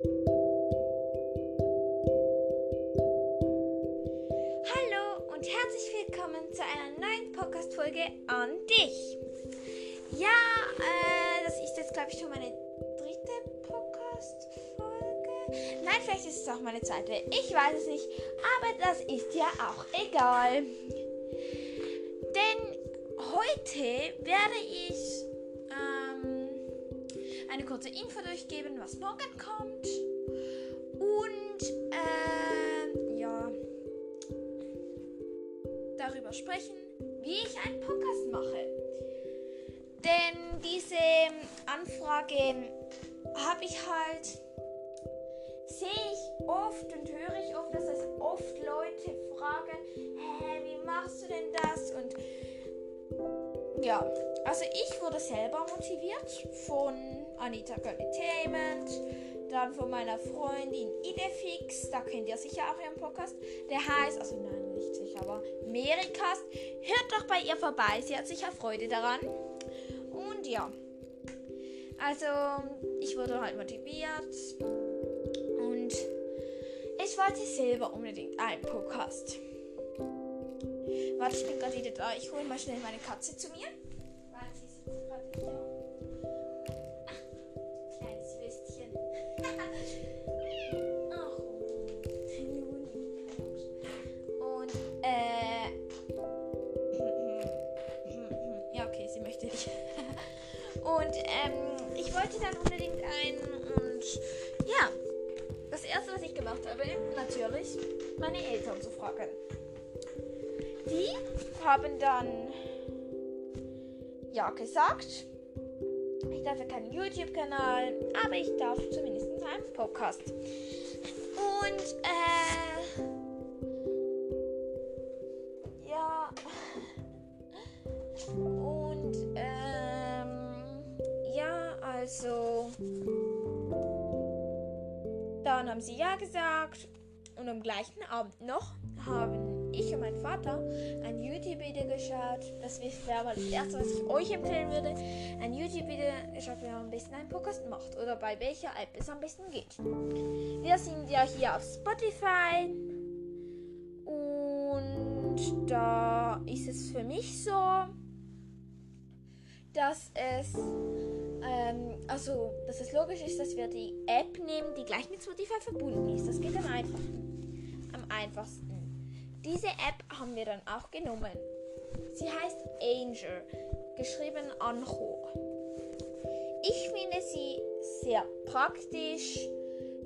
Hallo und herzlich willkommen zu einer neuen Podcast-Folge an dich. Ja, äh, das ist jetzt, glaube ich, schon meine dritte Podcast-Folge. Nein, vielleicht ist es auch meine zweite. Ich weiß es nicht, aber das ist ja auch egal. Denn heute werde ich eine kurze Info durchgeben, was morgen kommt. Und äh, ja, darüber sprechen, wie ich einen Podcast mache. Denn diese Anfrage habe ich halt, sehe ich oft und höre ich oft, dass es oft Leute fragen, hä, wie machst du denn das? Und ja, also ich wurde selber motiviert von Anita Entertainment, dann von meiner Freundin Idefix, da kennt ihr sicher auch ihren Podcast. Der heißt, also nein, nicht sicher, aber Merikast. Hört doch bei ihr vorbei, sie hat sicher Freude daran. Und ja, also ich wurde halt motiviert und ich wollte selber unbedingt einen Podcast. Warte, ich bin gerade wieder da. Ich hole mal schnell meine Katze zu mir. Weil sie sitzt gerade hier. Ach, kleines Würstchen. Und, äh. Ja, okay, sie möchte nicht. Und, ähm, ich wollte dann unbedingt einen und, ja. Das erste, was ich gemacht habe, natürlich, meine Eltern zu fragen. Haben dann ja gesagt. Ich darf ja keinen YouTube-Kanal, aber ich darf zumindest einen Podcast. Und äh, ja und ähm, ja also dann haben sie ja gesagt und am gleichen Abend noch haben ich und mein Vater ein YouTube-Video geschaut. Das wäre mal das erste, was ich euch empfehlen würde. Ein YouTube-Video geschaut, wie man am besten einen Podcast macht oder bei welcher App es am besten geht. Wir sind ja hier auf Spotify und da ist es für mich so, dass es ähm, also, dass es logisch ist, dass wir die App nehmen, die gleich mit Spotify verbunden ist. Das geht am einfachsten. Am einfachsten. Diese App haben wir dann auch genommen. Sie heißt Angel, geschrieben Ancho. Ich finde sie sehr praktisch.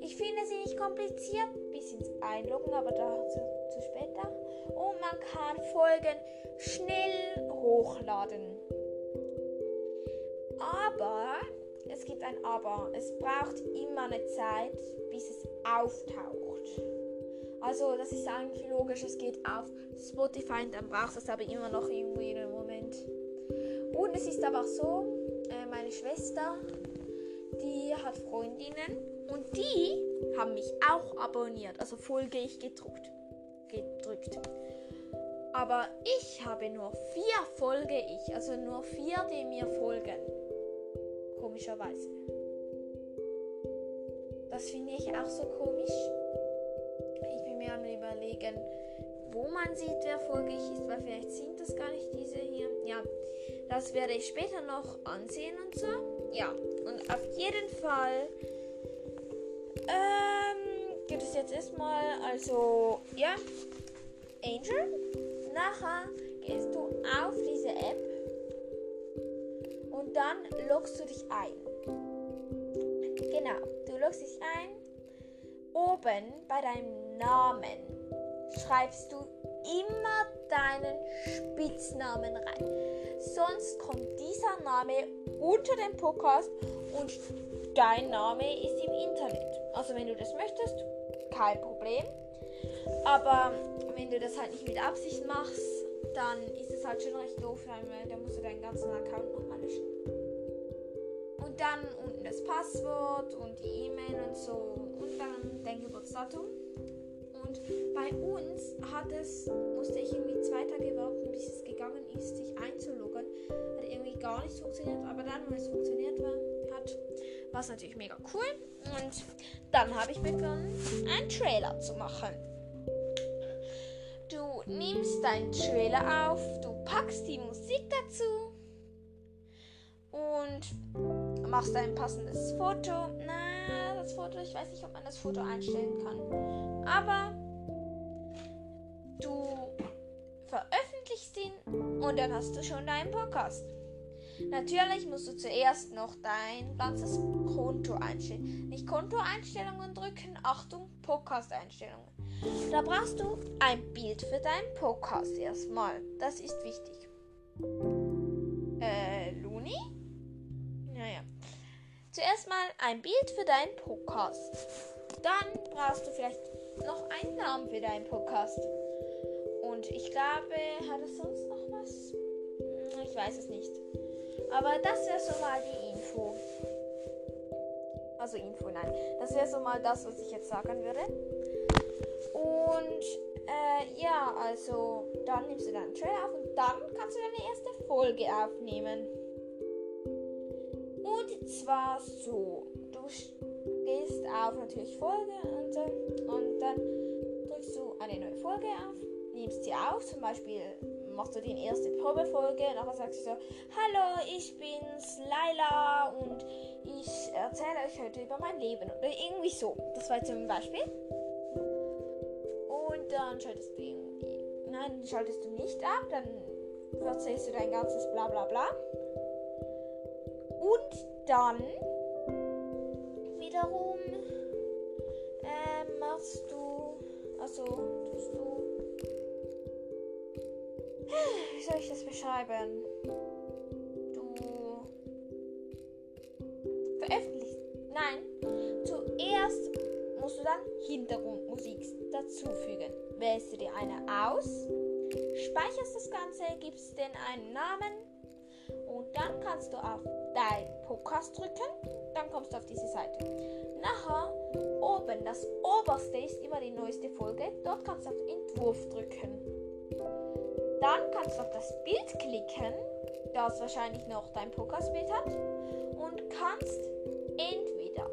Ich finde sie nicht kompliziert, bis ins Einloggen, aber dazu zu später. Und man kann Folgen schnell hochladen. Aber, es gibt ein Aber, es braucht immer eine Zeit, bis es auftaucht. Also, das ist eigentlich logisch, es geht auf Spotify und dann braucht es aber immer noch irgendwie einen Moment. Und es ist aber auch so, äh, meine Schwester, die hat Freundinnen und die haben mich auch abonniert, also Folge ich gedruckt. gedrückt. Aber ich habe nur vier Folge ich, also nur vier, die mir folgen. Komischerweise. Das finde ich auch so komisch. Mir am überlegen, wo man sieht, wer folgig ist, weil vielleicht sind das gar nicht diese hier. Ja, das werde ich später noch ansehen und so. Ja, und auf jeden Fall ähm, gibt es jetzt erstmal, also, ja, Angel. Nachher gehst du auf diese App und dann loggst du dich ein. Genau, du loggst dich ein. Oben bei deinem Namen schreibst du immer deinen Spitznamen rein. Sonst kommt dieser Name unter dem Podcast und dein Name ist im Internet. Also wenn du das möchtest, kein Problem. Aber wenn du das halt nicht mit Absicht machst, dann ist es halt schon recht doof, weil dann musst du deinen ganzen Account nochmal löschen. Und dann unten das Passwort und die E-Mail und so und dann dein Geburtsdatum. Und bei uns hat es, musste ich irgendwie zwei Tage warten, bis es gegangen ist, sich einzuloggen. Hat irgendwie gar nicht funktioniert, aber dann, wenn es funktioniert war, hat, Was natürlich mega cool. Und dann habe ich begonnen, einen Trailer zu machen. Du nimmst deinen Trailer auf, du packst die Musik dazu und machst ein passendes Foto. Das Foto, ich weiß nicht, ob man das Foto einstellen kann. Aber du veröffentlichst ihn und dann hast du schon deinen Podcast. Natürlich musst du zuerst noch dein ganzes Konto einstellen. Nicht Kontoeinstellungen drücken, Achtung, Podcast-Einstellungen. Da brauchst du ein Bild für deinen Podcast erstmal. Das ist wichtig. Zuerst mal ein Bild für deinen Podcast. Dann brauchst du vielleicht noch einen Namen für deinen Podcast. Und ich glaube, hat es sonst noch was? Hm, ich weiß es nicht. Aber das wäre so mal die Info. Also Info, nein. Das wäre so mal das, was ich jetzt sagen würde. Und äh, ja, also dann nimmst du deinen Trailer auf und dann kannst du deine erste Folge aufnehmen. Und zwar so. Du gehst auf natürlich Folge und, und dann drückst du eine neue Folge auf, nimmst sie auf, zum Beispiel machst du die erste Probefolge, nachher sagst du so, hallo, ich bin's, Laila und ich erzähle euch heute über mein Leben oder irgendwie so. Das war zum Beispiel. Und dann schaltest du irgendwie, nein, schaltest du nicht ab, dann erzählst du dein ganzes bla bla bla. Und dann wiederum äh, machst du, also tust du wie soll ich das beschreiben? Du veröffentlichst. Nein, zuerst musst du dann Hintergrundmusik dazufügen. Wählst du dir eine aus, speicherst das Ganze, gibst den einen Namen und dann kannst du auf dein Podcast drücken. Dann kommst du auf diese Seite. Nachher oben, das oberste ist immer die neueste Folge. Dort kannst du auf Entwurf drücken. Dann kannst du auf das Bild klicken, das wahrscheinlich noch dein Podcast-Bild hat, und kannst entweder,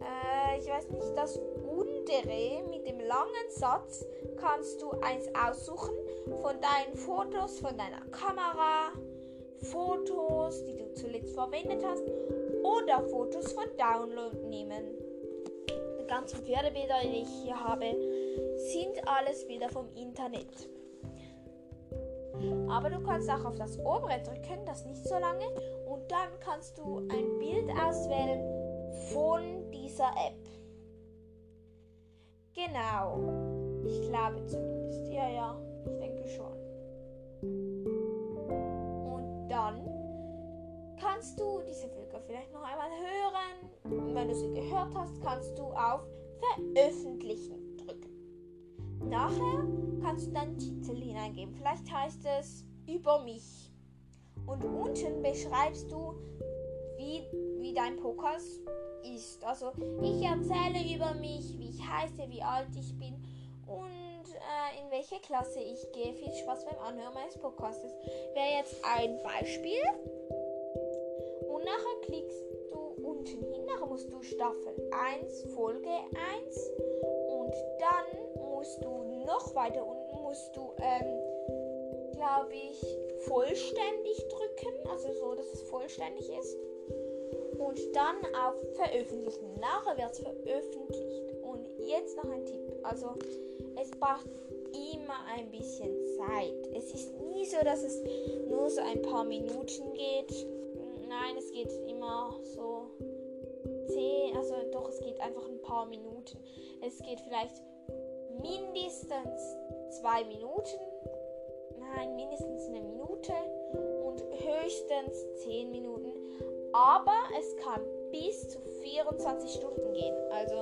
äh, ich weiß nicht, das untere mit dem langen Satz kannst du eins aussuchen von deinen Fotos, von deiner Kamera, Fotos, die du zuletzt verwendet hast, oder Fotos von Download nehmen. Die ganzen Pferdebilder, die ich hier habe, sind alles Bilder vom Internet. Aber du kannst auch auf das obere drücken, das nicht so lange. Und dann kannst du ein Bild auswählen von dieser App. Genau. Ich glaube zumindest. Ja, ja, ich denke schon. Kannst du diese Folge vielleicht noch einmal hören. Und wenn du sie gehört hast, kannst du auf Veröffentlichen drücken. Nachher kannst du deinen Titel hineingeben. Vielleicht heißt es über mich. Und unten beschreibst du, wie, wie dein Podcast ist. Also ich erzähle über mich, wie ich heiße, wie alt ich bin und äh, in welche Klasse ich gehe. Viel Spaß beim Anhören meines Podcasts. Wäre jetzt ein Beispiel. Nachher klickst du unten hin. Nachher musst du Staffel 1, Folge 1 und dann musst du noch weiter unten musst du, ähm, glaube ich, vollständig drücken, also so, dass es vollständig ist. Und dann auf Veröffentlichen. Nachher wird es veröffentlicht. Und jetzt noch ein Tipp. Also es braucht immer ein bisschen Zeit. Es ist nie so, dass es nur so ein paar Minuten geht. Nein, es geht immer so zehn, also doch, es geht einfach ein paar Minuten. Es geht vielleicht mindestens zwei Minuten. Nein, mindestens eine Minute und höchstens zehn Minuten. Aber es kann bis zu 24 Stunden gehen. Also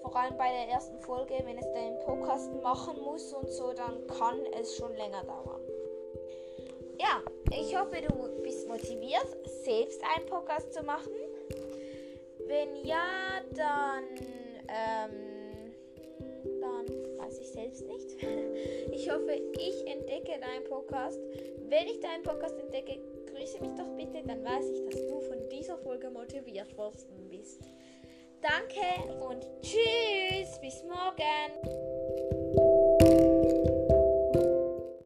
vor allem bei der ersten Folge, wenn es den Podcast machen muss und so, dann kann es schon länger dauern. Ja, ich hoffe, du motiviert, selbst einen Podcast zu machen. Wenn ja, dann ähm, weiß ich selbst nicht. Ich hoffe, ich entdecke deinen Podcast. Wenn ich deinen Podcast entdecke, grüße mich doch bitte, dann weiß ich, dass du von dieser Folge motiviert worden bist. Danke und tschüss.